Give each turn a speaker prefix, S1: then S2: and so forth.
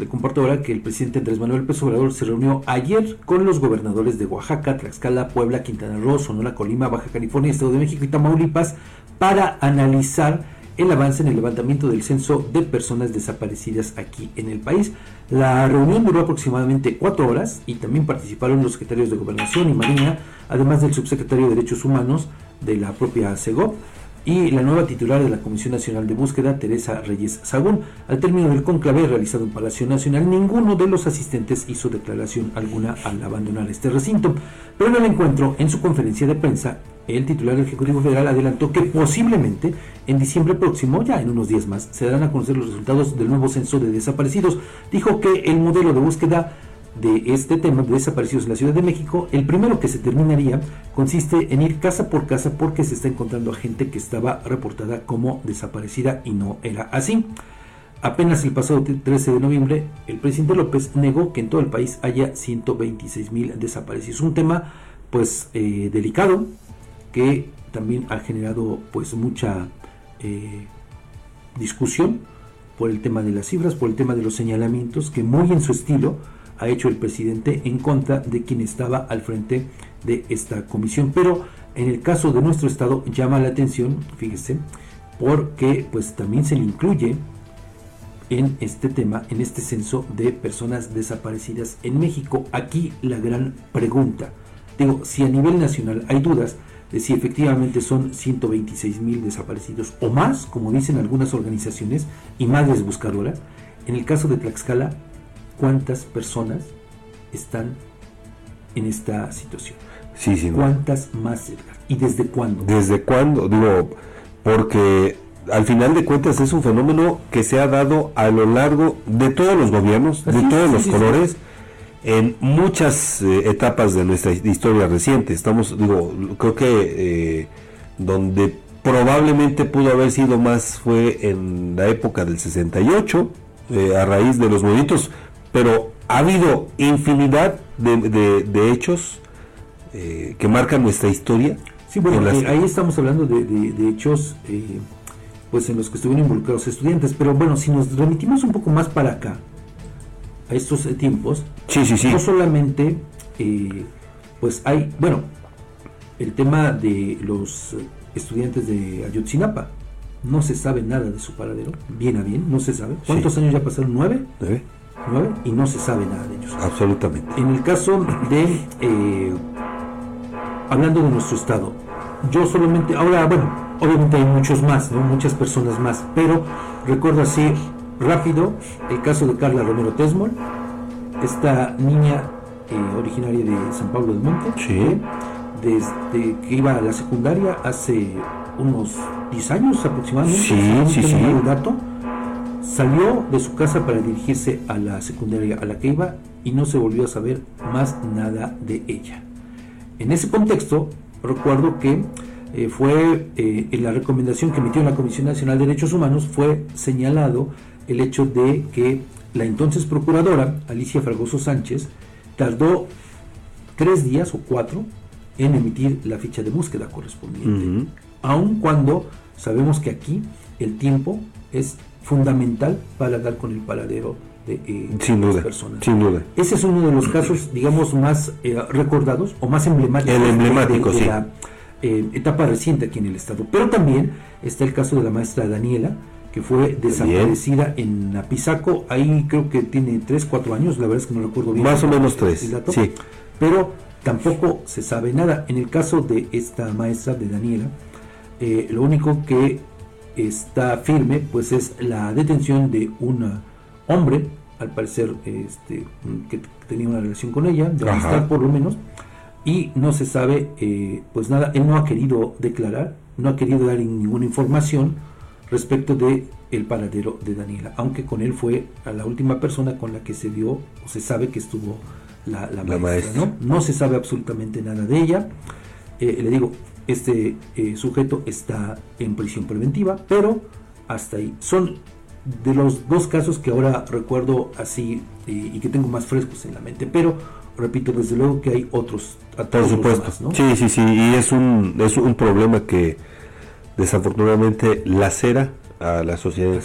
S1: le comparto ahora que el presidente Andrés Manuel López Obrador se reunió ayer con los gobernadores de Oaxaca, Tlaxcala, Puebla, Quintana Roo, Sonora, Colima, Baja California, Estado de México y Tamaulipas para analizar el avance en el levantamiento del censo de personas desaparecidas aquí en el país. La reunión duró aproximadamente cuatro horas y también participaron los secretarios de Gobernación y Marina, además del subsecretario de Derechos Humanos de la propia CEGOP y la nueva titular de la Comisión Nacional de Búsqueda, Teresa Reyes Sagún. Al término del conclave realizado en Palacio Nacional, ninguno de los asistentes hizo declaración alguna al abandonar este recinto. Pero en el encuentro, en su conferencia de prensa, el titular del Ejecutivo Federal adelantó que posiblemente en diciembre próximo, ya en unos días más, se darán a conocer los resultados del nuevo censo de desaparecidos. Dijo que el modelo de búsqueda de este tema de desaparecidos en la Ciudad de México, el primero que se terminaría consiste en ir casa por casa porque se está encontrando a gente que estaba reportada como desaparecida y no era así. Apenas el pasado 13 de noviembre, el presidente López negó que en todo el país haya 126 mil desaparecidos. Un tema pues eh, delicado que también ha generado pues mucha eh, discusión por el tema de las cifras, por el tema de los señalamientos, que muy en su estilo ha hecho el presidente en contra de quien estaba al frente de esta comisión. Pero en el caso de nuestro estado llama la atención, fíjese, porque pues también se le incluye en este tema, en este censo de personas desaparecidas en México. Aquí la gran pregunta, digo, si a nivel nacional hay dudas de si efectivamente son 126 mil desaparecidos o más, como dicen algunas organizaciones y madres buscadoras, en el caso de Tlaxcala cuántas personas están en esta situación.
S2: Sí, sí.
S1: ¿Cuántas más, ¿Y desde cuándo?
S2: ¿Desde cuándo? Digo, porque al final de cuentas es un fenómeno que se ha dado a lo largo de todos los gobiernos, de todos los colores, en muchas eh, etapas de nuestra historia reciente. Estamos, digo, creo que eh, donde probablemente pudo haber sido más fue en la época del 68, eh, a raíz de los movimientos pero ha habido infinidad de, hechos eh, que marcan nuestra historia.
S1: Sí, bueno, eh, ahí estamos hablando de, hechos eh, pues en los que estuvieron involucrados estudiantes, pero bueno, si nos remitimos un poco más para acá, a estos tiempos,
S2: sí, sí, sí.
S1: no solamente pues hay, bueno, el tema de los estudiantes de Ayotzinapa, no se sabe nada de su paradero, bien a bien, no se sabe. ¿Cuántos años ya pasaron? ¿Nueve?
S2: ¿Nueve?
S1: Y no se sabe nada de ellos.
S2: Absolutamente.
S1: En el caso de, eh, hablando de nuestro estado, yo solamente, ahora, bueno, obviamente hay muchos más, ¿no? muchas personas más, pero recuerdo así rápido el caso de Carla Romero Tesmol, esta niña eh, originaria de San Pablo del Monte,
S2: sí.
S1: desde que iba a la secundaria hace unos 10 años aproximadamente,
S2: sí, sí, sí.
S1: dato, Salió de su casa para dirigirse a la secundaria a la que iba y no se volvió a saber más nada de ella. En ese contexto, recuerdo que eh, fue eh, en la recomendación que emitió la Comisión Nacional de Derechos Humanos fue señalado el hecho de que la entonces procuradora Alicia Fragoso Sánchez tardó tres días o cuatro en emitir la ficha de búsqueda correspondiente, aun cuando sabemos que aquí el tiempo es fundamental para dar con el paradero de
S2: eh, las personas. Sin duda.
S1: Ese es uno de los casos, digamos, más eh, recordados o más emblemáticos
S2: el emblemático,
S1: de, la eh, etapa reciente aquí en el Estado. Pero también está el caso de la maestra Daniela, que fue desaparecida en Apizaco. Ahí creo que tiene 3, 4 años, la verdad es que no recuerdo bien.
S2: Más o menos 3. Sí.
S1: Pero tampoco se sabe nada. En el caso de esta maestra de Daniela, lo único que está firme, pues es la detención de un hombre, al parecer este, que tenía una relación con ella, de amistad por lo menos, y no se sabe eh, pues nada, él no ha querido declarar, no ha querido dar ninguna información respecto de el paradero de Daniela, aunque con él fue a la última persona con la que se dio o se sabe que estuvo la, maestra, ¿no? ¿no? se sabe absolutamente nada de ella. Eh, le digo, este eh, sujeto está en prisión preventiva, pero hasta ahí. Son de los dos casos que ahora recuerdo así eh, y que tengo más frescos en la mente, pero repito, desde luego que hay otros.
S2: Por supuesto. Sí, sí, sí, y es un, es un problema que desafortunadamente lacera a la sociedad en.